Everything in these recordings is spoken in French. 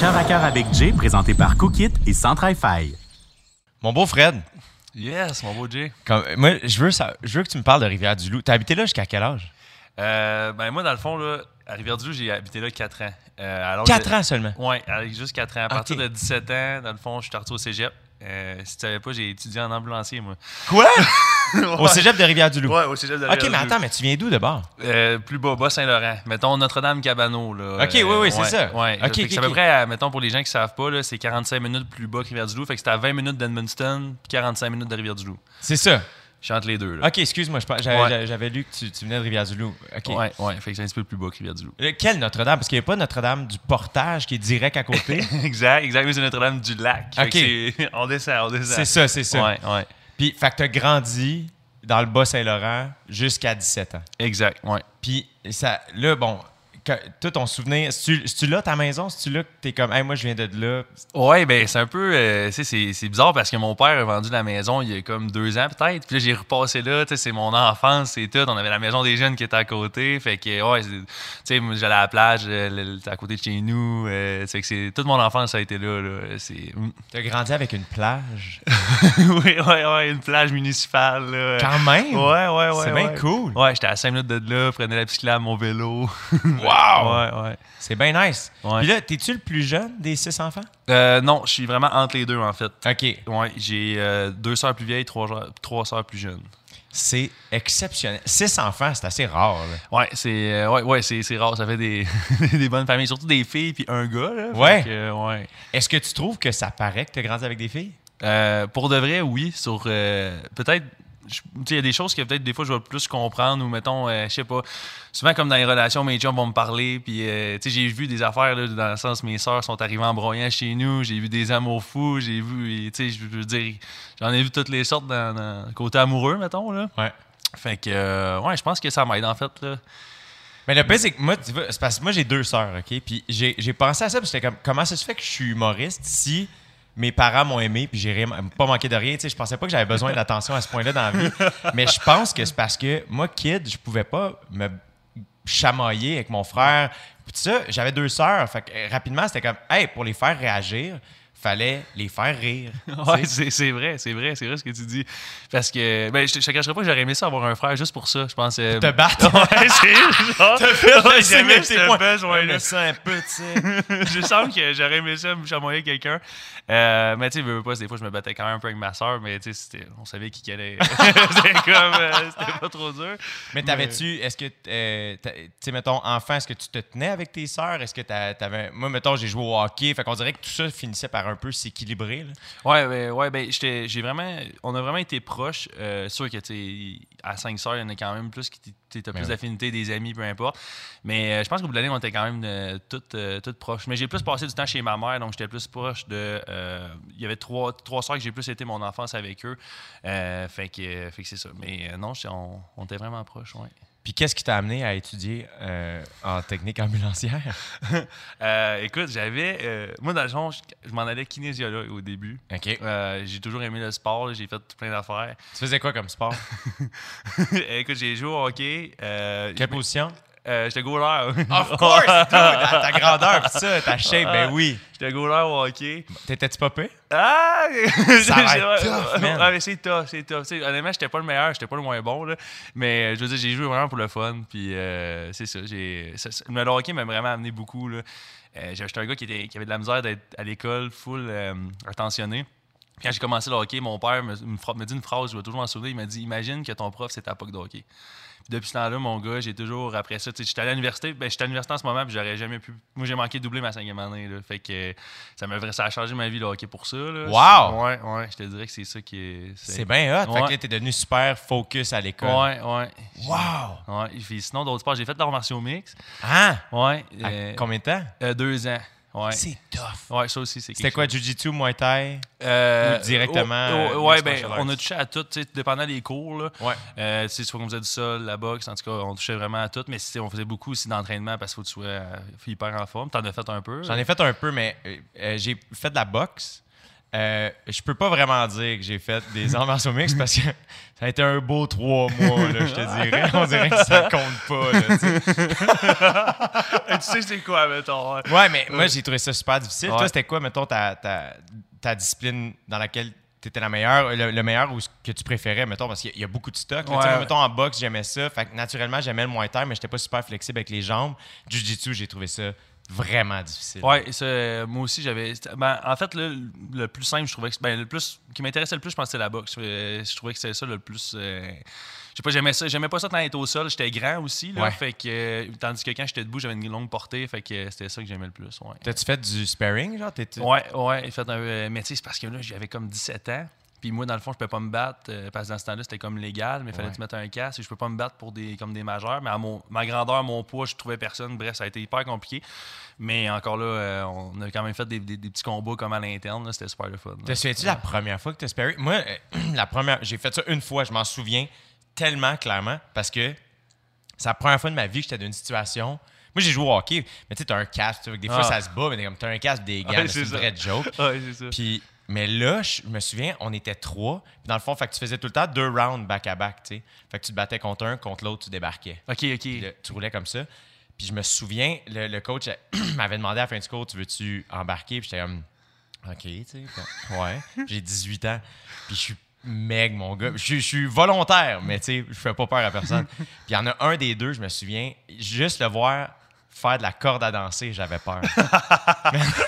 Cœur à cœur avec Jay, présenté par Cookit et Centre fi Mon beau Fred, Yes, mon beau Jay. comme- moi, je veux, ça- je veux que tu me parles de Rivière-du-Loup. T'as habité là jusqu'à quel âge? Euh, ben moi, dans le fond, là, à Rivière-du-Loup, j'ai habité là 4 ans. Euh, l'âge 4 de- ans seulement? Ouais, à- juste 4 ans. À partir de 17 ans, dans le fond, je suis parti au cégep. Euh, si tu savais pas, j'ai étudié en ambulancier, moi. Quoi? Au cégep de Rivière-du-Loup. Ouais, au cégep de Ok, mais Rivière-du-Loup. attends, mais tu viens d'où d'abord? Euh, plus bas, Bas-Saint-Laurent. Mettons Notre-Dame-Cabano. Là. Ok, oui, oui, c'est ça. Ouais. C'est à peu près, à- mettons, pour les gens qui savent pas, là, c'est 45 minutes plus bas que Rivière-du-Loup. Fait que c'était à 20 minutes d'Edmundston, puis 45 minutes de Rivière-du-Loup. C'est ça. Je entre les deux. Là. Ok, excuse-moi, j'avais Ouais. lu que tu, tu venais de Rivière-du-Loup. Ok. Ouais, ouais. Fait que c'est un petit peu plus bas que Rivière-du-Loup. Euh, Quelle Notre-Dame? Parce qu'il n'y a pas Notre-Dame du portage qui est direct à côté. exact, exact. Oui, c'est Notre-Dame du Lac. Ok. on descend, on descend. c'est ça, c'est ça. Ouais, ouais. Puis, fait que t'as grandi dans le Bas-Saint-Laurent jusqu'à 17 ans. Exact, ouais. Puis, ça, là, bon, toi, ton souvenir, c'est-tu c'est-tu là ta maison? C'est-tu là que t'es comme, hey, moi, je viens de là? Ouais, ben c'est un peu, euh, tu c'est- bizarre parce que mon père a vendu la maison il y a comme deux ans peut-être. Puis là, j'ai repassé là, tu sais, c'est mon enfance, c'est tout. On avait la maison des jeunes qui était à côté. Fait que, ouais, tu sais, j'allais à la plage, euh, à côté de chez nous. Euh, que c'est, toute mon enfance, ça a été là, là. C'est... mm. T'as grandi avec une plage? oui, ouais, ouais, une plage municipale, là. Quand même! Ouais, ouais, ouais. C'est bien ouais. cool. Ouais, j'étais à 5 minutes de là, prenais la bicyclette, mon vélo. Wow! ouais, ouais. C'est bien nice. Puis là, t'es-tu le plus jeune des six enfants? Euh, non, je suis vraiment entre les deux, en fait. OK. Ouais, j'ai euh, deux sœurs plus vieilles, trois, trois sœurs plus jeunes. C'est exceptionnel. Six enfants, c'est assez rare. là. Ouais, c'est euh, ouais, ouais, c'est, rare. Ça fait des, des bonnes familles, surtout des filles puis un gars. Là, Ouais. que, euh, ouais. Est-ce que tu trouves que ça paraît que t'as grandi avec des filles? Euh, pour de vrai, oui. Sur euh, peut-être, tu il y a des choses que peut-être des fois je vais plus comprendre ou mettons, euh, je sais pas. Souvent comme dans les relations, mes chums vont me parler puis euh, tu sais, j'ai vu des affaires là, dans le sens mes sœurs sont arrivées en broyant chez nous. J'ai vu des amours fous. J'ai vu, tu sais, je veux dire, j'en ai vu toutes les sortes dans, dans le côté amoureux, mettons là. Ouais. Fait que, euh, ouais, je pense que ça m'aide en fait là. Mais le pire, c'est que moi, tu vois, c'est parce que moi, j'ai deux sœurs, OK? Puis j'ai pensé à ça, puis j'étais comme, comment ça se fait que je suis humoriste si mes parents m'ont aimé, puis j'ai pas manqué de rien? Tu sais, je pensais pas que j'avais besoin d'attention à ce point-là dans la vie. Mais je pense que c'est parce que moi, kid, je pouvais pas me chamailler avec mon frère. Puis tout ça, j'avais deux sœurs. Fait que euh, rapidement, c'était comme, hey, pour les faire réagir, fallait les faire rire. Ouais, c'est c'est vrai, c'est vrai, c'est vrai ce que tu dis. Parce que, ben, je te je te cacherai pas que j'aurais aimé ça avoir un frère juste pour ça, je pense. euh, Te battre. Ouais, c'est genre. T'as fait Ouais, avec tes me sens un peu, tu sais. je sens que j'aurais aimé ça me chamoyer quelqu'un. Euh, mais tu sais, veux, pas, des fois, je me battais quand même un peu avec ma soeur, mais tu sais, on savait qui allait. c'était comme. euh, c'était pas trop dur. Mais t'avais-tu, est-ce que, tu sais, mettons, enfant, est-ce que tu te tenais avec tes sœurs? Est-ce que t'avais. Moi, mettons, j'ai joué au hockey, fait qu'on dirait que tout ça finissait par un peu s'équilibrer. Ouais, ben, ouais, ben, j'ai vraiment, on a vraiment été proches. Euh, sûr que, à cinq sœurs, il y en a quand même plus qui, tu as plus d'affinité, des amis, peu importe. Mais euh, je pense qu'au bout de l'année, on était quand même euh, toutes, euh, toutes proches. Mais j'ai plus passé du temps chez ma mère, donc j'étais plus proche de. euh, Il y avait trois, trois sœurs que j'ai plus été mon enfance avec eux. Fait que, fait que c'est ça. Mais non, on, on était vraiment proches, ouais. Puis qu'est-ce qui t'a amené à étudier euh, en technique ambulancière? Euh, écoute, j'avais. euh, moi, dans le fond, je, je m'en allais kinésiologue au début. OK. J'ai toujours aimé le sport, j'ai fait plein d'affaires. Tu faisais quoi comme sport? Écoute, j'ai joué au hockey. Quelle position? Euh, J'étais goaler. Of course! dude, ta grandeur, pis ça, ta shape, ben oui. J'étais goaler au hockey. T'étais-tu popé? Ah! Ça va être Ouais, tough, man. mais c'est tough, c'est tough. Honnêtement, j'étais pas le meilleur, j'étais pas le moins bon, là. Mais euh, je veux dire, j'ai joué vraiment pour le fun. Puis euh, c'est ça, j'ai. Le hockey m'a vraiment amené beaucoup, là. Euh, J'étais un gars qui, était, qui avait de la misère d'être à l'école, full euh, attentionné. Quand j'ai commencé le hockey, mon père me, dit une phrase, je vais toujours m'en souvenir. Il m'a dit Imagine que ton prof, c'est ta POC de hockey. Puis depuis ce temps-là, mon gars, j'ai toujours, après ça, j'étais à l'université, ben, j'étais à l'université en ce moment, puis j'aurais jamais pu. Moi, j'ai manqué de doubler ma cinquième année, là. Fait que ça, m'a, ça a changé ma vie, le hockey, pour ça, là. Wow! Ouais, ouais, je te dirais que c'est ça qui est. C'est bien hot. Fait que là, t'es devenu super focus à l'école. Ouais, ouais. Wow! Ouais. Puis sinon, d'autres sports, j'ai fait de l'art martiaux mix. Hein? Ouais. À euh, combien de temps? euh, deux ans. Ouais. C'est tough. Ouais, ça aussi, c'est C'était quoi. Jiu-Jitsu, Muay Thai? Euh, Ou directement, oh, euh, oh, ouais, mixed ben, on a touché à tout, tu sais, dépendant des cours. Là. Ouais. Euh, tu sais, soit qu'on faisait du sol, la boxe, en tout cas, on touchait vraiment à tout. Mais on faisait beaucoup aussi d'entraînement parce qu'il faut que tu sois euh, hyper en forme. T'en as fait un peu? J'en ai fait un peu, mais euh, euh, j'ai fait de la boxe. Euh, je peux pas vraiment dire que j'ai fait des arts martiaux mix parce que ça a été un beau trois mois, là, je te dirais. On dirait que ça compte pas. Là, tu sais. c'est quoi, mettons? ouais, mais moi, j'ai trouvé ça super difficile. Ouais. Toi, c'était quoi, mettons, ta, ta, ta discipline dans laquelle tu étais la meilleure, le, le meilleur ou ce que tu préférais, mettons, parce qu'il y a- il y, a beaucoup de stock. là. Ouais. mettons, en boxe, j'aimais ça. Fait que naturellement, j'aimais le moins terre, mais j'étais pas super flexible avec les jambes. Jiu-jitsu, j'ai trouvé ça vraiment difficile. Euh, moi aussi, j'avais. Ben, en fait, là, le plus simple, je trouvais que. Ben, le plus. qui m'intéressait le plus, je pense c'était la boxe. Je trouvais que c'était ça le plus. euh, je sais pas, j'aimais ça. J'aimais pas ça tant être au sol. J'étais grand aussi, là. Ouais. Fait que. euh, tandis que quand j'étais debout, j'avais une longue portée. Fait que euh, c'était ça que j'aimais le plus. Ouais. T'as-tu fait du sparring, genre? T'es- Ouais, ouais. Fait un, euh, mais tu sais, c'est parce que là, j'avais comme 17 ans. Puis moi, dans le fond, je peux pas me battre euh, parce que dans ce temps-là, c'était comme légal, mais il fallait Ouais. que tu mettes un casque? Et je peux pas me battre pour des comme des majeurs. Mais à mon, ma grandeur, mon poids, je trouvais personne. Bref, ça a été hyper compliqué. Mais encore là, euh, on a quand même fait des, des- des petits combats comme à l'interne. là. C'était super le fun. Te souviens-tu la première fois que tu as sparé? Moi, euh, la première, j'ai fait ça une fois, je m'en souviens tellement clairement parce que c'est la première fois de ma vie que j'étais dans une situation. Moi, j'ai joué au hockey, mais tu sais, t'as un casque, des fois Ah. ça se bat, mais t'as un casque, des Ouais, là, c'est une vraie joke. Ouais, c'est ça. Puis, mais là, je me souviens, on était trois. Puis dans le fond, fait que tu faisais tout le temps deux rounds back-à-back, tu sais. Fait que tu te battais contre un, contre l'autre, tu débarquais. Ok, ok. Là, tu roulais comme ça. Puis je me souviens, le, le coach m'avait demandé à la fin du cours, tu veux-tu embarquer? Puis j'étais comme, OK, tu sais, ouais. J'ai 18 ans. Puis je suis meg, mon gars. Je, suis- je suis volontaire, mais tu sais, je fais pas peur à personne. Puis il y en a un des deux, je me souviens, juste le voir faire de la corde à danser, j'avais peur.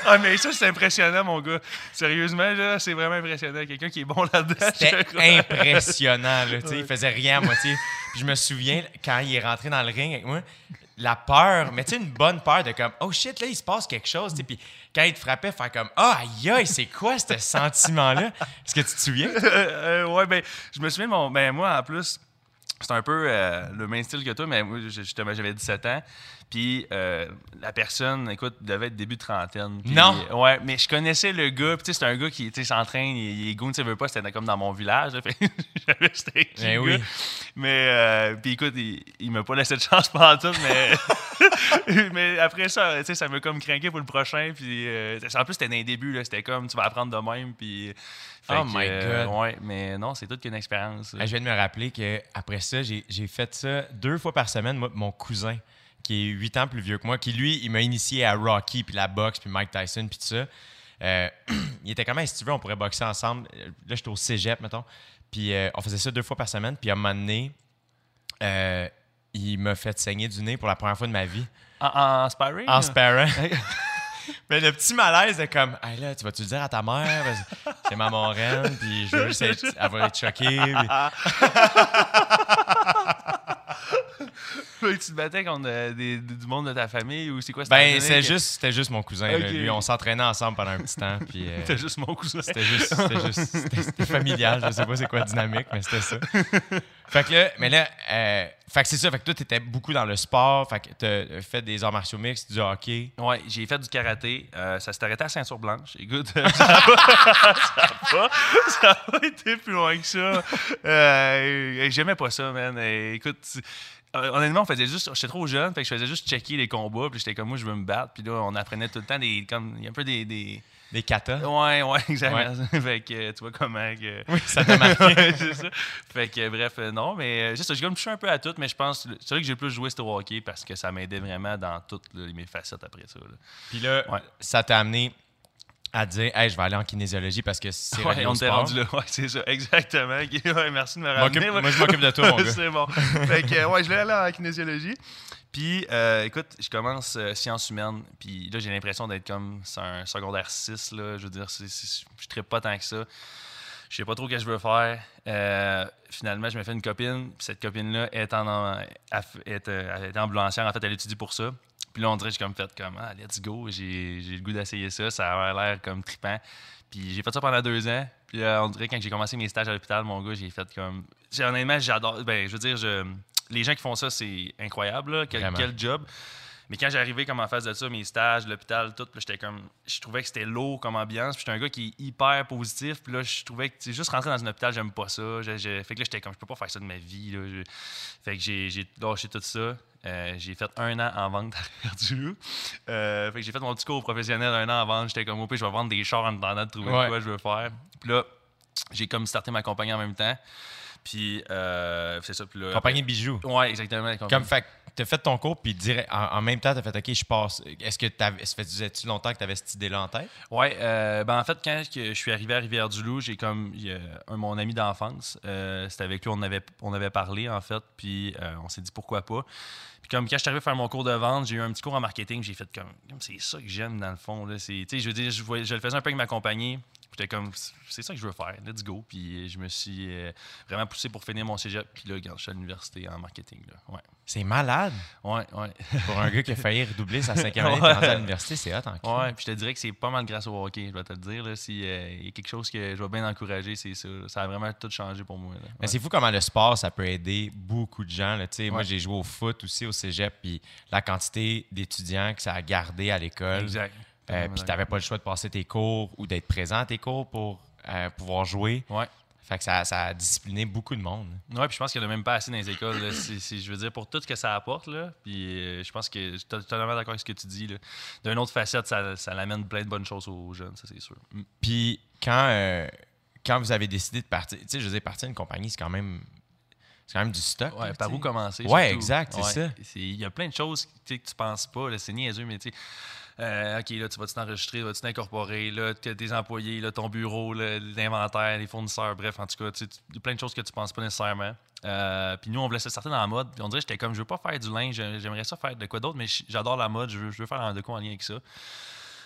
Ah, mais ça, c'est impressionnant, mon gars. Sérieusement, là, c'est vraiment impressionnant. Quelqu'un qui est bon là-dedans. C'était impressionnant, là, tu sais, il faisait rien à moitié. Puis je me souviens, quand il est rentré dans le ring avec moi, la peur, mais tu sais, une bonne peur de comme, oh shit, là, il se passe quelque chose. Puis quand il te frappait, faire comme, ah, aïe, aïe, c'est quoi ce sentiment-là? Est-ce que tu te souviens? Euh, euh, ouais, ben, je me souviens, mon, ben, moi, en plus, c'est un peu euh, le même style que toi, mais moi, justement, j'avais 17 ans. Puis euh, la personne, écoute, devait être début de trentaine. Non. ouais, mais je connaissais le gars. Puis tu sais, c'est un gars qui s'entraîne, il, est goon, tu sais, veut pas, c'était comme dans mon village. J'avais c'était qui, Ben oui. Mais, euh, puis écoute, il, il m'a pas laissé de chance pendant tout, mais, mais après ça, tu sais, ça m'a comme craqué pour le prochain. Puis euh, en plus, c'était dans les débuts, là, c'était comme, tu vas apprendre de même. Puis. fait Oh que, my euh, God. ouais, mais non, c'est toute qu'une expérience. Ah, Je viens de me rappeler qu'après ça, j'ai fait ça deux fois par semaine. Moi, mon cousin, qui est huit ans plus vieux que moi, qui lui, il m'a initié à Rocky, puis la boxe, puis Mike Tyson, puis tout ça. Euh, il était comme, si tu veux, on pourrait boxer ensemble. Là, j'étais au cégep, mettons. Puis euh, on faisait ça deux fois par semaine. Puis à un moment donné, euh, il m'a fait saigner du nez pour la première fois de ma vie En, en sparring? en sparring. Mais le petit malaise de comme, hey là, tu vas-tu le dire à ta mère? C'est ma moraine, puis je veux juste être, va être choquée. puis- tu te battais contre euh, des- du monde de ta famille ou c'est quoi? c'était Ben, c'est que- juste, c'était juste mon cousin. là. Lui, on s'entraînait ensemble pendant un petit temps. Puis, euh, C'était juste mon cousin. c'était juste, c'était juste, c'était- c'était familial. Je sais pas c'est quoi dynamique, mais c'était ça. Fait que là, mais là, euh, fait que c'est ça. Fait que toi, t'étais beaucoup dans le sport. Fait que t'as fait des arts martiaux mixtes, du hockey. Ouais, j'ai fait du karaté. Euh, ça s'est arrêté à ceinture blanche. Écoute, ça n'a pas, ça a pas- ça a pas été plus loin que ça. Euh, J'aimais pas ça, man. Écoute, honnêtement, on faisait juste. J'étais trop jeune, fait que je faisais juste checker les combats. Puis j'étais comme moi, je veux me battre. Puis là, on apprenait tout le temps des. Comme, il y a un peu des. des... Des katas. Ouais, ouais, exactement. fait que tu vois comment. Que... Oui, ça t'a marqué. Ouais, c'est ça. Fait que bref, euh, non, mais j'ai comme touché un peu à tout, mais je pense c'est vrai que j'ai plus joué au hockey parce que ça m'aidait vraiment dans toutes là, mes facettes après ça. là. Puis là, Ouais. ça t'a amené à dire, hey, je vais aller en kinésiologie parce que c'est Ouais, on rendu là. Ouais, c'est ça, exactement. Ouais, merci de me ramener. moi, je m'occupe de toi, mon gars. c'est bon. Fait que, ouais, je l'ai allé en kinésiologie. Puis, euh, écoute, je commence euh, sciences humaines. Puis là, j'ai l'impression d'être comme c'est un secondaire 6. Là, je veux dire, je ne pas tant que ça. Je sais pas trop ce que je veux faire. Euh, finalement, je me fais une copine. Puis cette copine-là est en, est, est ambulancière. En fait, elle étudie pour ça. Puis là, on dirait que j'ai comme fait comme ah, let's go. J'ai le goût d'essayer ça. Ça a l'air comme trippant. Puis j'ai fait ça pendant deux ans. Puis là, on dirait que quand j'ai commencé mes stages à l'hôpital, mon gars, j'ai fait comme. j'ai- Honnêtement, j'adore. Ben, je veux dire, je- les gens qui font ça, c'est incroyable. là. Quel, quel job. Mais quand j'arrivais comme en face de ça, mes stages, l'hôpital, tout, j'étais comme. Je trouvais que c'était lourd comme ambiance. Puis j'étais un gars qui est hyper positif. Puis là, je trouvais que, juste rentrer dans un hôpital, j'aime pas ça. Fait que là, j'étais comme, je peux pas faire ça de ma vie. Là. Je- fait que j'ai lâché tout ça. Euh, j'ai fait un an en vente à du loup. Euh, fait que j'ai fait mon petit cours professionnel un an en vente. J'étais comme, au je vais vendre des chars en attendant de trouver Ouais. quoi je veux faire. Puis là, j'ai comme starté ma compagnie en même temps. Puis, euh, c'est ça. Puis là, Compagnie de bijoux. Ouais, exactement. compagnie. Comme fait, t'as fait ton cours, puis direct, en, même temps, t'as fait OK, je passe. Est-ce que ça faisait-tu longtemps que t'avais cette idée-là en tête? Ouais, euh, ben en fait, quand je suis arrivé à Rivière-du-Loup, j'ai comme mon ami d'enfance. euh, c'était avec lui, on avait, on avait parlé, en fait, puis euh, on s'est dit pourquoi pas. Puis comme quand je suis arrivé à faire mon cours de vente, j'ai eu un petit cours en marketing, j'ai fait comme, c'est ça que j'aime dans le fond. Là. Tu je veux dire, je, je le faisais un peu avec ma compagnie. J'étais comme, c'est ça que je veux faire, let's go. Puis je me suis euh, vraiment poussé pour finir mon cégep. Puis là, regarde, je suis à l'université en marketing. Là. Ouais, C'est malade. ouais, ouais. Pour un gars qui a failli redoubler sa cinquième année, Ouais. à l'université, c'est hot en. Ouais, puis je te dirais que c'est pas mal grâce au hockey, je dois te le dire. Là, si, euh, il y a quelque chose que je vais bien encourager, c'est ça. Ça a vraiment tout changé pour moi. là. Mais Ouais. c'est fou comment le sport, ça peut aider beaucoup de gens. là. Tu sais, Moi, Ouais. j'ai joué au foot aussi au cégep, puis la quantité d'étudiants que ça a gardé à l'école. Exact. Euh, puis t'avais pas le choix de passer tes cours ou d'être présent à tes cours pour euh, pouvoir jouer. Ouais. Fait que ça, ça a discipliné beaucoup de monde. Ouais, puis je pense qu'il y en a même pas assez dans les écoles. là. Je veux dire, pour tout ce que ça apporte, là, puis euh, je pense que je suis totalement d'accord avec ce que tu dis. D'une autre facette, ça, ça l'amène plein de bonnes choses aux jeunes, ça c'est sûr. Puis quand, euh, quand vous avez décidé de partir, tu sais, je veux dire, partir d'une compagnie, c'est quand même, c'est quand même du stock. Ouais, là, par tu où commencer? Ouais, surtout. exact, c'est ça. Il y a plein de choses tu que tu penses pas, c'est niaiseux, mais tu sais. Euh, OK, là, tu vas t'enregistrer, vas-tu t'incorporer, là, tes employés, là, ton bureau, l'inventaire, les fournisseurs, bref, en tout cas, tu sais, plein de choses que tu penses pas nécessairement. Euh, puis nous, on voulait se sortir dans la mode. Puis on dirait, j'étais comme, je veux pas faire du linge, j'aimerais ça faire de quoi d'autre, mais j'adore la mode, je veux, je veux faire de quoi en lien avec ça.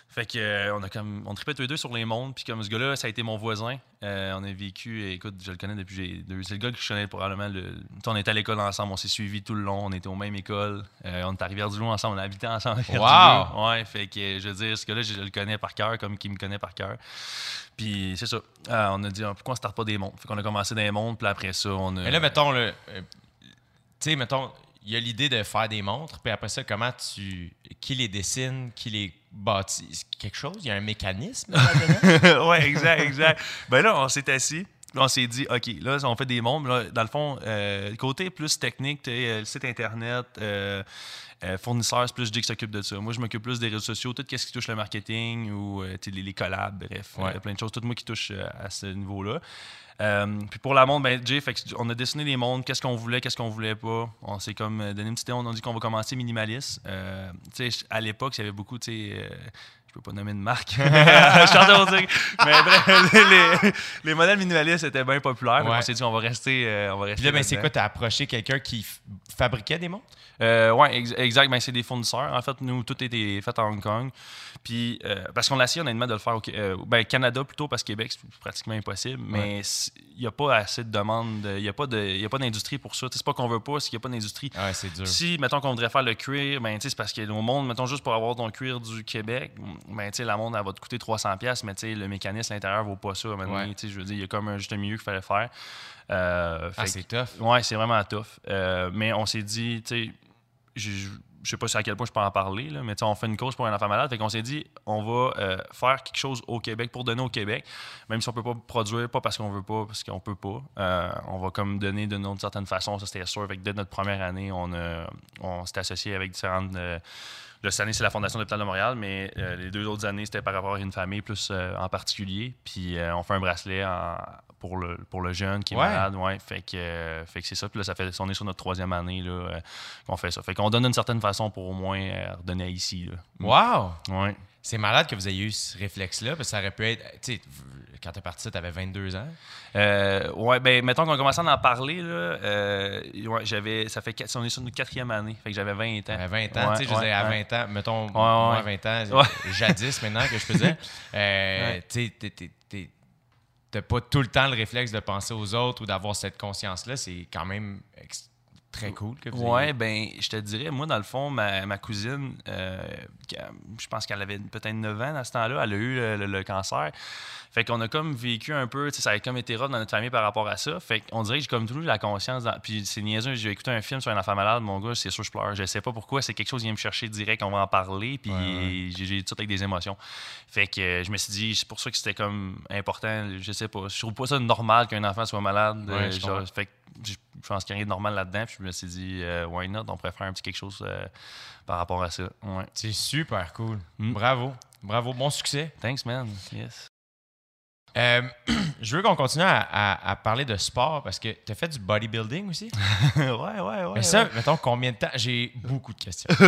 Fait que euh, on a comme on tripait tous les deux sur les mondes puis comme ce gars-là ça a été mon voisin. Euh, on a vécu écoute je le connais depuis j'ai deux c'est le gars que je connais probablement le on était à l'école ensemble on s'est suivis tout le long on était aux mêmes écoles Euh, on était à Rivière-du-Loup ensemble on a habité ensemble. À Rivière-du-Loup. ouais fait que je veux dire ce gars-là je, le connais par cœur comme qu'il me connaît par cœur. Puis c'est ça. Euh, on a dit ah, pourquoi on starte pas des mondes? Fait qu'on a commencé des mondes puis après ça on a Mais là, mettons, le, euh, tu sais, mettons, il y a l'idée de faire des montres, puis après ça, comment tu. Qui les dessine, qui les C'est Quelque chose Il y a un mécanisme là-dedans? ouais, exact, exact. ben là, on s'est assis. Là, On s'est dit, OK, là, on fait des mondes. Là, dans le fond, euh, côté plus technique, euh, le site Internet, euh, euh, fournisseurs, c'est plus qui s'occupe de ça. Moi, je m'occupe plus des réseaux sociaux, tout ce qui touche le marketing ou les, les collabs, bref, Ouais. plein de choses. Tout moi qui touche à ce niveau-là. Puis pour la montre, ben, Jay, fait on a dessiné les montres, qu'est-ce qu'on voulait, qu'est-ce qu'on voulait pas. On s'est comme donné une petite idée, on a dit qu'on va commencer minimaliste. À l'époque, il y avait beaucoup, tu sais, peux pas nommer de marque. je suis en train de dire. Mais bref, les, les modèles minimalistes étaient bien populaires. Ouais. On s'est dit, on va rester. euh, on va rester Puis là, ben, c'est quoi Tu as approché quelqu'un qui f- fabriquait des montres? Euh, oui, exact. Ben, c'est des fournisseurs. En fait, nous, tout était fait à Hong Kong. Puis, euh, parce qu'on a essayé honnêtement de le faire au euh, ben, Canada plutôt, parce que Québec, c'est pratiquement impossible. Mais il n'y a pas assez de demande. Il n'y a pas de- y a pas d'industrie pour ça. C'est pas qu'on veut pas, c'est qu'il n'y a pas d'industrie. Ouais, c'est dur. Si, mettons qu'on voudrait faire le cuir, ben, c'est parce que au monde, mettons juste pour avoir ton cuir du Québec, ben, la montre, elle va te coûter 300$, mais le mécanisme à l'intérieur vaut pas ça. Ouais. Je veux dire, il y a comme un juste milieu qu'il fallait faire. Euh, Ah, c'est tough. Ouais, c'est vraiment tough. Euh, mais on s'est dit, tu sais, je je sais pas à quel point je peux en parler, là, mais tu sais, on fait une cause pour un enfant malade. Fait qu'on s'est dit, on va euh, faire quelque chose au Québec pour donner au Québec, même si on peut pas produire, pas parce qu'on veut pas, parce qu'on peut pas. Euh, on va comme donner d'une autre certaine façon, ça c'était sûr. Fait que dès notre première année, on, on s'est associé avec différentes. Là, cette année, c'est la Fondation de l'Hôpital de Montréal, mais euh, les deux autres années, c'était par rapport à une famille plus euh, en particulier. Puis euh, on fait un bracelet en- pour, le, pour le jeune qui est Ouais. malade. Ouais. Fait que, fait que c'est ça. Puis là, ça fait, on est sur notre troisième année là, qu'on fait ça. Fait qu'on donne d'une certaine façon pour au moins redonner à ici. Là. Wow Ouais. C'est malade que vous ayez eu ce réflexe-là, parce que ça aurait pu être. Tu sais, quand t'es parti, t'avais 22 ans. Euh, ouais, ben, mettons qu'on a commencé à en parler, là, euh, ouais, j'avais, ça fait, quatre- on est sur notre quatrième année, fait que j'avais 20 ans. À 20 ans, Ouais, tu sais, je ouais, dire, à ouais. 20 ans, mettons, moi, à ouais. 20 ans, jadis maintenant que je faisais, euh, tu sais, t'as pas tout le temps le réflexe de penser aux autres ou d'avoir cette conscience-là, c'est quand même ex- très cool que vous Ouais, ben, je te dirais, moi, dans le fond, ma, ma cousine, euh, je pense qu'elle avait peut-être 9 ans à ce temps-là, elle a eu le, le- le cancer. Fait qu'on a comme vécu un peu, ça a comme été rough dans notre famille par rapport à ça. Fait qu'on dirait que j'ai comme toujours la conscience. dans- Puis c'est niaiseux, j'ai écouté un film sur un enfant malade, mon gars, c'est sûr je pleure. Je sais pas pourquoi, c'est quelque chose qui vient me chercher direct, on va en parler, puis Ouais, ouais. j'ai tout avec des émotions. Fait que euh, je me suis dit, c'est pour ça que c'était comme important, je sais pas. Je trouve pas ça normal qu'un enfant soit malade. Ouais, euh, genre, fait que je pense qu'il y a rien de normal là-dedans. Puis je me suis dit, euh, why not? On pourrait faire un petit quelque chose euh, par rapport à ça. Ouais. C'est super cool. Mm. Bravo. Bravo. Bon succès. Thanks, man. Yes. Euh, je veux qu'on continue à, à- à parler de sport parce que tu as fait du bodybuilding aussi? ouais, ouais, ouais. Mais ça, mettons, combien de temps? J'ai beaucoup de questions.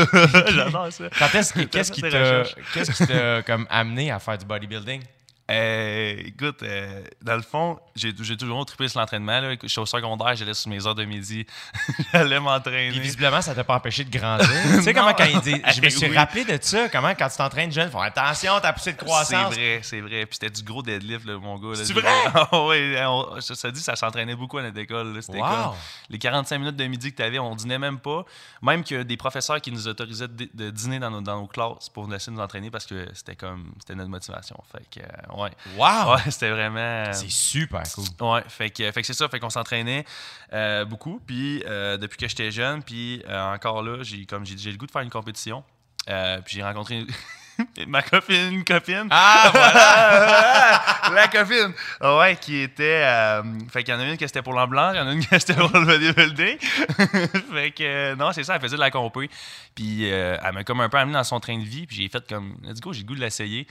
j'adore ça. Quand est-ce que- qu'est-ce qui t'a qu'est-ce qui t'a comme amené à faire du bodybuilding? Euh, écoute, euh, dans le fond, j'ai toujours trippé sur l'entraînement. Je suis au secondaire, j'allais sur mes heures de midi. j'allais m'entraîner. Puis visiblement, ça t'a pas empêché de grandir. tu sais comment quand il dit. Je me suis Oui. rappelé de ça, comment quand tu t'entraînes jeune, faut attention, ta poussée de croissance. C'est vrai, c'est vrai. Puis c'était du gros deadlift, là, mon gars. C'est vrai? Ah oui, on- ça, ça dit, ça s'entraînait beaucoup à notre école. là. Wow! les 45 minutes de midi que tu avais, on dînait même pas. Même que des professeurs qui nous autorisaient de, de dîner dans nos, dans nos classes pour nous laisser nous entraîner parce que c'était comme c'était notre motivation. Fait que, euh, ouais. Wow! Ouais, c'était vraiment. C'est super cool. Ouais, fait que, fait que c'est ça, fait qu'on s'entraînait euh, beaucoup, puis euh, depuis que j'étais jeune, puis euh, encore là, j'ai comme j'ai le goût de faire une compétition, Euh, puis j'ai rencontré ma copine, une copine. Ah, voilà! La copine! Ouais, qui était. euh, fait qu'il y en a une qui c'était pour l'ambulance, il y en a une qui c'était pour le bodybuilding. fait que, euh, non, c'est ça, elle faisait de la compé. Puis euh, elle m'a comme un peu amené dans son train de vie, puis j'ai fait comme, let's go, j'ai le goût de l'essayer.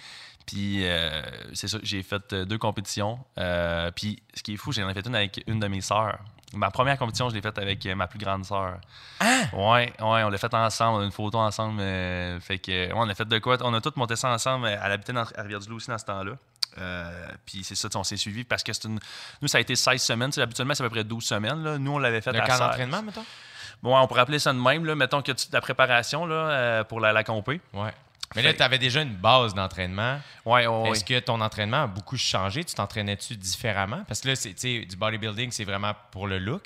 Puis euh, c'est ça, j'ai fait euh, deux compétitions. Euh, puis ce qui est fou, j'en ai fait une avec une de mes sœurs. Ma première compétition, je l'ai faite avec ma plus grande sœur. Ouais, ouais, on l'a fait ensemble, on a une photo ensemble. euh, fait que, ouais, on a fait de quoi? On a tous monté ça ensemble. Elle habitait dans, à Rivière-du-Loup aussi dans ce temps-là. Euh, puis c'est ça, on s'est suivi parce que c'est une. Nous, ça a été 16 semaines. Habituellement, c'est à peu près 12 semaines. Là. Nous, on l'avait fait Le à camp 16. d'entraînement, mettons? Bon, on pourrait appeler ça de même. Là. Mettons que tu, ta préparation là, euh, pour la, la compé. Ouais. Mais là, tu avais déjà une base d'entraînement. Ouais, ouais, Est-ce que ton entraînement a beaucoup changé? Tu t'entraînais-tu différemment? Parce que là, c'est, du bodybuilding, c'est vraiment pour le look.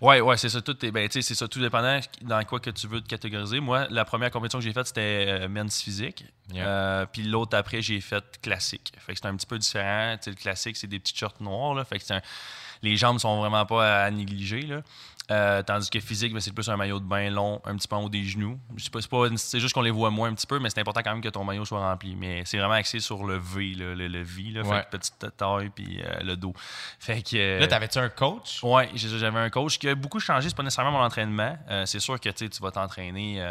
Ouais, ouais, c'est ça. Tout est, ben, c'est ça, tout dépendant dans quoi que tu veux te catégoriser. Moi, la première compétition que j'ai faite, c'était euh, men's physique. Yeah. Euh, puis l'autre après, j'ai fait classique. Fait que c'est un petit peu différent. Le classique, c'est des petites shorts noires. Là. Fait que c'est un- les jambes sont vraiment pas à, négliger. Là. Euh, tandis que physique, ben, c'est plus un maillot de bain long, un petit peu en haut des genoux. C'est, juste qu'on les voit moins un petit peu, mais c'est important quand même que ton maillot soit rempli. Mais c'est vraiment axé sur le V, là, le, le V, là, Ouais. fait petite taille, puis euh, le dos. Fait que, euh, Là, t'avais-tu un coach? J'ai- j'avais un coach qui a beaucoup changé. C'est pas nécessairement mon entraînement. C'est sûr que tu vas t'entraîner.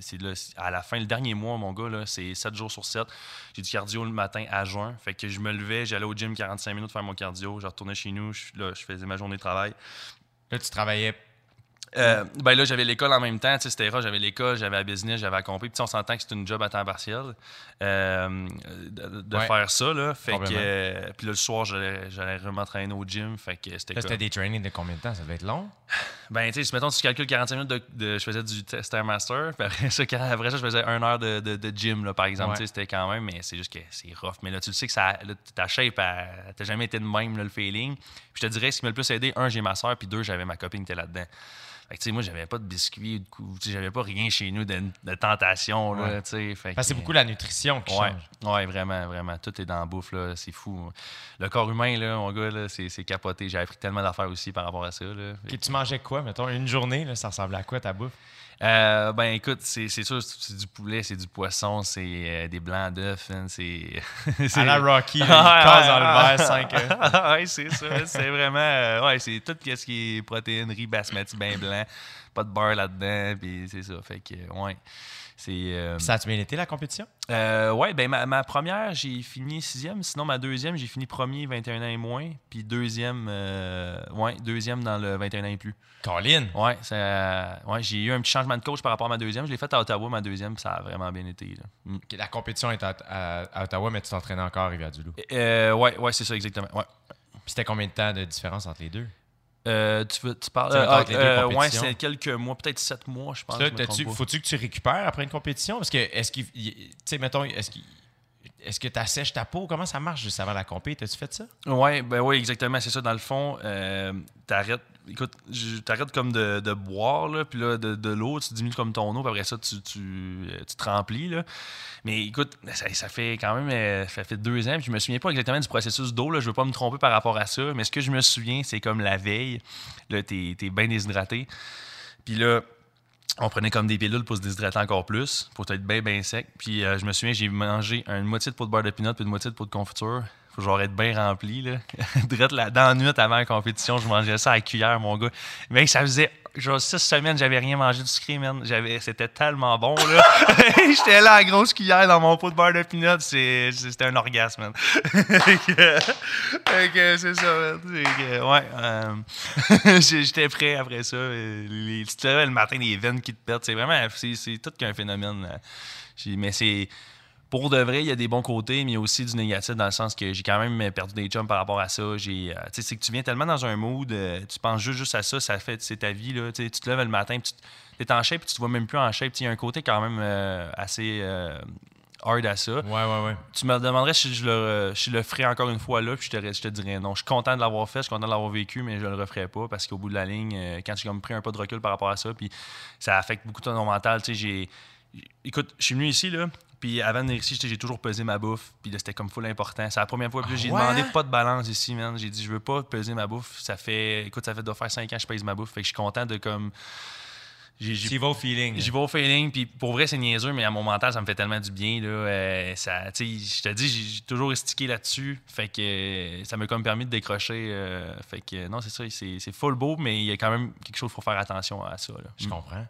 c'est à la fin, le dernier mois, mon gars, c'est 7 jours sur 7. J'ai du cardio le matin à juin. Fait que je me levais, j'allais au gym 45 minutes faire mon cardio. Je retournais chez nous. Je, là, je faisais ma journée de travail. Là, tu travaillais. Euh, ben là, j'avais l'école en même temps, tu sais, c'était j'avais l'école, j'avais la business, j'avais la compé. Puis on s'entend que c'est une job à temps partiel euh, de, de Ouais. faire ça, là. Fait que, euh, puis là, le soir, j'allais m'entraîner au gym. Fait que c'était c'était des trainings de combien de temps? Ça devait être long? Ben, tu sais, si mettons, tu calcules 45 minutes de, de- je faisais du Stairmaster, puis après ça, après ça, je faisais une heure de, de- gym, là, par exemple. Ouais. Tu sais, c'était quand même, mais c'est juste que c'est rough. Mais là, tu le sais que ça, là, ta shape, t'as jamais été de même, là, le feeling. Puis je te dirais, ce qui m'a le plus aidé, un, j'ai ma soeur, puis deux, j'avais ma copine qui était là-dedans. Fait que, tu sais, moi, j'avais pas de biscuits, de tu sais, j'avais pas rien chez nous de, de tentation, là, Ouais. Fait que c'est beaucoup la nutrition qui Ouais, change. ouais, vraiment, vraiment. Tout est dans la bouffe, là. C'est fou. Le corps humain, là, mon gars, là, c'est c'est capoté. J'ai appris tellement d'affaires aussi par rapport à ça, là. Ok, tu mangeais quoi, mettons? Une journée, là, ça ressemblait à quoi ta bouffe? Euh, ben écoute, c'est c'est sûr, c'est du poulet, c'est du poisson, c'est euh, des blancs d'œufs, hein, c'est. c'est- À la Rocky, là, Ah, il ouais, dans le verre 5 heures. ouais, c'est ça. C'est vraiment. euh, ouais, c'est tout ce qui est protéines, riz basmati bien blanc, pas de beurre là-dedans, puis c'est ça. Fait que, ouais. C'est. euh, Ça a-tu bien été, la compétition? euh, ouais, ben ma, ma première, j'ai fini sixième. Sinon, ma deuxième, j'ai fini premier 21 ans et moins. Puis deuxième, euh, ouais, deuxième dans le 21 ans et plus. Colin! Ouais, ça, ouais j'ai eu un petit changement de coach par rapport à ma deuxième. Je l'ai fait à Ottawa, ma deuxième, puis ça a vraiment bien été. là. Mm. La compétition est à, à- à Ottawa, mais tu t'entraînais encore à Rivière-du-Loup. Ouais, ouais, c'est ça, exactement. Ouais. Puis c'était combien de temps de différence entre les deux? Euh, tu, veux, tu parles. Tu euh, euh, ouais, c'est quelques mois, peut-être sept mois, je pense. Là, je faut-tu que tu récupères après une compétition? Parce que, est-ce qu'il. il- Tu sais, mettons, est-ce qu'il. Est-ce que tu assèches ta peau? Comment ça marche juste avant la compé? T'as-tu fait ça? Ouais, ben oui, exactement, c'est ça. Dans le fond, euh, t'arrêtes. Écoute, je t'arrête comme de, boire, puis là, de, l'eau, tu diminues comme ton eau, puis après ça, tu, euh, te remplis. Mais écoute, ça, fait quand même euh, ça fait deux ans, puis je me souviens pas exactement du processus d'eau. Je veux pas me tromper par rapport à ça, mais ce que je me souviens, c'est comme la veille, là, t'es es bien déshydraté. Puis là, on prenait comme des pilules pour se déshydrater encore plus, pour être bien, bien sec. Puis euh, je me souviens, j'ai mangé une moitié de pot de beurre de pinot puis une moitié de pot de confiture. Faut genre être bien rempli, là. Là, dans la nuit avant la compétition, je mangeais ça à cuillère, mon gars. Mais ça faisait genre six semaines, j'avais rien mangé de sucré, man. C'était tellement bon, là. J'étais là à grosse cuillère dans mon pot de beurre de. C'est, c'était un orgasme, man. C'est ça, ouais. euh, j'étais prêt après ça. Euh, tu te le matin, les veines qui te pètent. C'est vraiment, c'est, tout qu'un phénomène. J'ai- Mais c'est pour de vrai, il y a des bons côtés, mais il y a aussi du négatif dans le sens que j'ai quand même perdu des chums par rapport à ça. J'ai, euh, tu sais, c'est que tu viens tellement dans un mood, euh, tu penses juste, juste à ça, ça fait, c'est ta vie. Là, tu te lèves le matin, tu es en shape, puis tu te vois même plus en shape. Il y a un côté quand même euh, assez euh, hard à ça. Ouais, ouais, ouais. Tu me demanderais si je le, si je le ferais encore une fois là, puis je te, je te dirais non. Je suis content de l'avoir fait, je suis content de l'avoir vécu, mais je le referais pas parce qu'au bout de la ligne, quand j'ai pris un pas de recul par rapport à ça, puis ça affecte beaucoup ton mental. Tu sais, j'ai. Écoute, je suis venu ici, là, puis avant de venir ici, j'ai toujours pesé ma bouffe, puis là, c'était comme full important. C'est la première fois, là, j'ai ouais? demandé pas de balance ici, man. J'ai dit, je veux pas peser ma bouffe. Ça fait. Écoute, ça fait doit faire 5 ans que je pèse ma bouffe, fait que je suis content de comme. J'y vais au feeling. J'y vais au feeling, puis pour vrai, c'est niaiseux, mais à mon mental, ça me fait tellement du bien. Là, euh, ça, tu sais, je te dis, j'ai- toujours estiqué là-dessus. Fait que ça m'a comme permis de décrocher. euh, fait que non, c'est ça, c'est full beau, mais il y a quand même quelque chose, faut faire attention à ça. Là. Je comprends.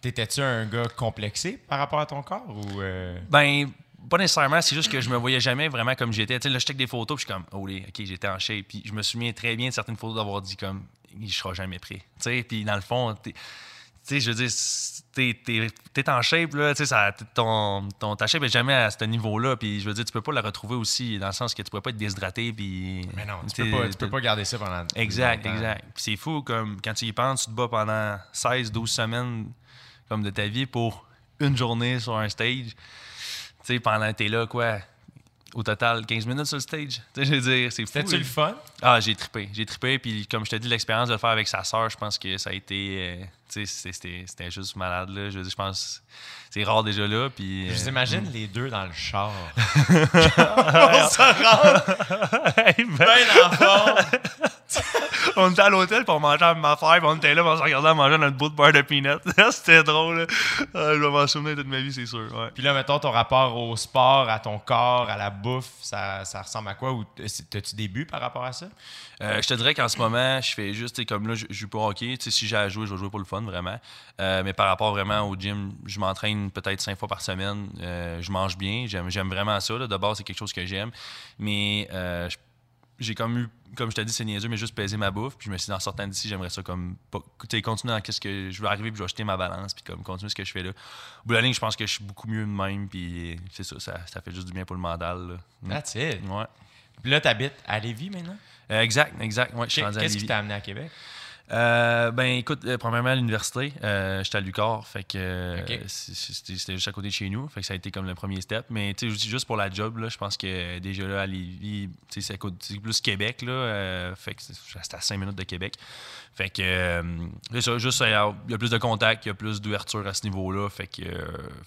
T'étais-tu un gars complexé par rapport à ton corps ou. euh, Ben, pas nécessairement, c'est juste que je me voyais jamais vraiment comme j'étais. Tu sais, là, je check des photos, puis je suis comme, oh, les- ok, j'étais en shape. Puis je me souviens très bien de certaines photos d'avoir dit comme, je serai jamais prêt. Tu sais, puis dans le fond, tu sais, je veux dire, t'es, t'es, t'es en shape, là, tu sais, ton, ton, ta shape est jamais à ce niveau-là, puis je veux dire, tu peux pas la retrouver aussi, dans le sens que tu peux pas être déshydraté, puis... Mais non, tu peux, pas, tu peux pas garder ça pendant. Exact, longtemps. exact. Puis c'est fou, comme, quand tu y penses, tu te bats pendant 16, 12 semaines, comme de ta vie, pour une journée sur un stage. Tu sais, pendant que t'es là, quoi, au total, 15 minutes sur le stage. Tu sais, je veux dire, c'est fou. C'était-tu le fun? Ah, j'ai trippé. J'ai trippé. Puis, comme je te dis, l'expérience de le faire avec sa sœur, je pense que ça a été. euh, tu sais, c'était- juste malade, là. Je je pense. C'est rare déjà là. Puis. Je euh, vous imagine les deux dans le char. Hey, ben, Ben en forme. on était à l'hôtel, puis on mangeait même affaire, puis on était là, puis on se regardait manger notre bout de beurre de peanut. C'était drôle. Ah, je vais m'en souvenir toute ma vie, c'est sûr. Ouais. Puis là, mettons ton rapport au sport, à ton corps, à la bouffe, ça, ça ressemble à quoi? Ou t'as-tu des buts par rapport à ça? Euh, je te dirais qu'en ce moment, je fais juste, comme là, je joue pas hockey. Si j'ai à jouer, je vais jouer pour le fun, vraiment. Euh, mais par rapport vraiment au gym, je m'entraîne peut-être cinq fois par semaine. Euh, je mange bien. J'aime, vraiment ça. Là. De base, c'est quelque chose que j'aime. Mais j'ai comme eu, comme je t'ai dit, c'est niaiseux, mais juste peser ma bouffe. Puis je me suis dit, en sortant d'ici, j'aimerais ça comme, tu continuer dans qu'est-ce que je veux arriver, puis je vais jeter ma balance, puis comme continuer ce que je fais là. Au bout de la ligne, je pense que je suis beaucoup mieux de même, puis c'est ça, ça, ça fait juste du bien pour le mental. là. That's it. Ouais. Puis là, t'habites à Lévis maintenant? Euh, exact, exact. Ouais, Qu'est-ce qui t'a amené à Québec? Euh, ben écoute, euh, premièrement à l'université, euh, j'étais à Lucar, fait que c'était c'était juste à côté de chez nous, fait que ça a été comme le premier step. Mais tu sais, juste- pour la job, là, je pense que déjà là à Lévis, tu sais, c'est plus Québec, là, fait que c'est c'est à 5 minutes de Québec. Fait que c'est ça, juste il y a plus de contacts, il y a plus d'ouverture à ce niveau-là, fait que,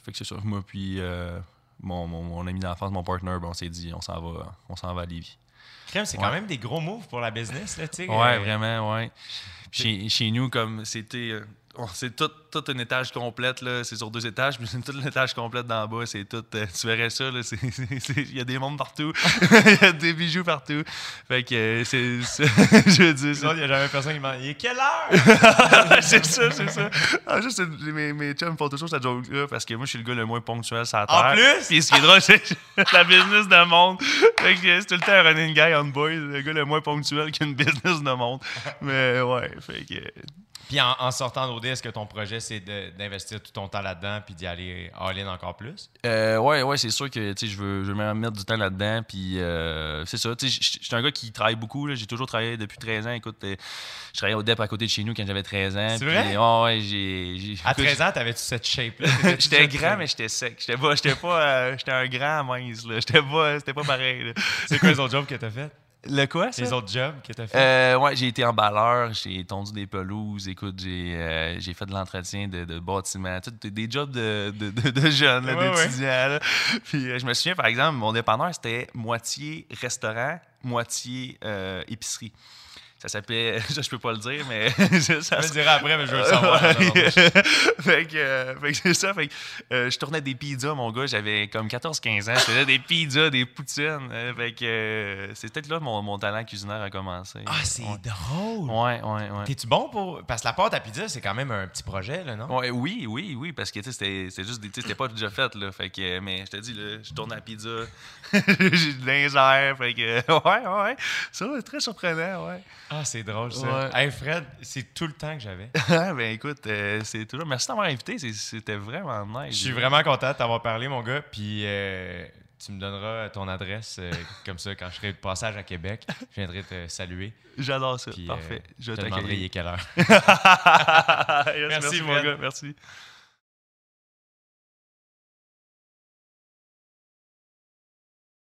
fait que c'est ça. Moi puis mon, mon, mon ami d'enfance, mon partner, ben, on s'est dit on s'en va, on s'en va à Lévis. Crème, c'est Ouais. quand même des gros moves pour la business, là, tu sais. Ouais, euh, vraiment, ouais. Chez, chez nous, comme c'était. Euh, oh, c'est tout, tout un étage complète, là. C'est sur deux étages, mais c'est tout l'étage complète d'en bas. C'est tout. euh, tu verrais ça, Il y a des mondes partout. Il y a des bijoux partout. Fait que euh, c'est. je veux dire, Sinon, il n'y a jamais personne qui Il est quelle heure? C'est- ça, c'est ça. Ah, juste, mes, mes chums font toujours cette joke-là parce que moi, je suis le gars le moins ponctuel sur la terre. En plus? Puis ce qui est drôle, c'est la business de monde. Fait que c'est tout le temps un running guy on boys, le gars le moins ponctuel qui a une business de monde. Mais ouais, fait que. Puis en, en sortant d'OD, est-ce que ton projet, c'est d'investir tout ton temps là-dedans puis d'y aller all-in encore plus? Euh, ouais, ouais, c'est sûr que je veux, je veux mettre du temps là-dedans. Puis euh, c'est ça. tu sais, Je suis un gars qui travaille beaucoup. là. J'ai toujours travaillé depuis 13 ans. Écoute, euh, je travaillais au DEP à côté de chez nous quand j'avais 13 ans. C'est vrai? Ouais, ouais, j'ai. j'ai- À écoute, 13 ans, t'avais-tu cette shape-là? J'étais grand, mais j'étais sec. J'étais pas, j'étais pas, euh, j'étais un grand mince. Là. J'étais pas, c'était pas pareil. C'est quoi les autres jobs que t'as fait? Le quoi, ça? Les autres jobs que t'as fait? Euh, ouais, j'ai été emballeur, j'ai tondu des pelouses, écoute, j'ai euh, j'ai fait de l'entretien de, de bâtiments, tout, des, jobs de, de, de- de jeunes, Ouais, d'étudiants. Puis euh, je me souviens, par exemple, mon dépanneur, c'était moitié restaurant, moitié épicerie. Ça s'appelait, je peux pas le dire, mais ça, je le dirai après, mais je veux le savoir. Fait que, euh, que c'est ça. Fait que, euh, je tournais des pizzas, mon gars. J'avais comme 14-15 ans. Je faisais des pizzas, des poutines. Euh, fait que euh, c'est peut-être là que mon, mon talent cuisinaire a commencé. Ah, c'est Ouais. drôle! Ouais, ouais, ouais. T'es-tu bon pour. Parce que la pâte à pizza, c'est quand même un petit projet, là, non? Ouais, oui, oui, oui, parce que tu sais, c'était c'était juste des. tu sais, C'était pas déjà fait, là. Fait que, mais je te dis, là, je tourne à la pizza. J'ai de lingère. Fait que, ouais, ouais. Ça, c'est très surprenant, ouais. Ah, c'est drôle, ça. Ouais. Hey, Fred, c'est tout le temps que j'avais. Ah, ben écoute, euh, c'est toujours. Merci d'avoir invité. C'était vraiment nice. Je suis vraiment content de t'avoir parlé, mon gars. Puis euh, tu me donneras ton adresse. euh, comme ça, quand je serai de passage à Québec, je viendrai te saluer. J'adore ça. Puis, Parfait. je Je te demanderai quelle heure. Yes, merci, mon gars. Merci.